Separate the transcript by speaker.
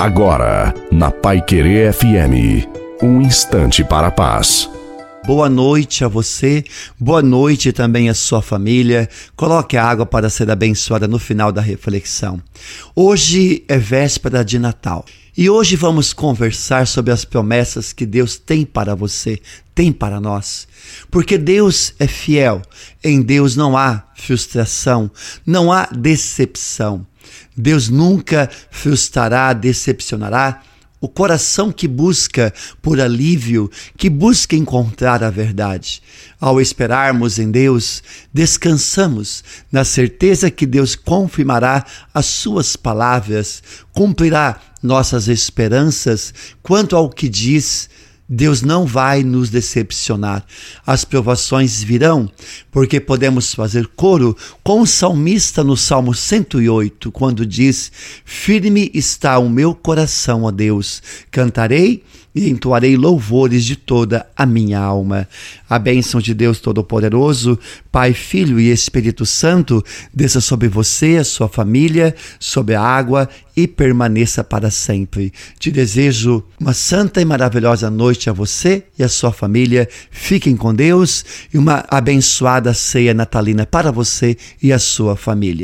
Speaker 1: Agora, na Pai Querer FM, um instante para a paz.
Speaker 2: Boa noite a você, boa noite também à sua família. Coloque a água para ser abençoada no final da reflexão. Hoje é véspera de Natal e hoje vamos conversar sobre as promessas que Deus tem para você, tem para nós. Porque Deus é fiel, em Deus não há frustração, não há decepção. Deus nunca frustrará, decepcionará o coração que busca por alívio, que busca encontrar a verdade. Ao esperarmos em Deus, descansamos na certeza que Deus confirmará as suas palavras, cumprirá nossas esperanças quanto ao que diz Deus não vai nos decepcionar. As provações virão, porque podemos fazer coro com o salmista no Salmo 108, quando diz: Firme está o meu coração, ó Deus. Cantarei e entoarei louvores de toda a minha alma. A bênção de Deus Todo-Poderoso, Pai, Filho e Espírito Santo, desça sobre você, a sua família, sobre a água e permaneça para sempre. Te desejo uma santa e maravilhosa noite a você e a sua família. Fiquem com Deus e uma abençoada ceia natalina para você e a sua família.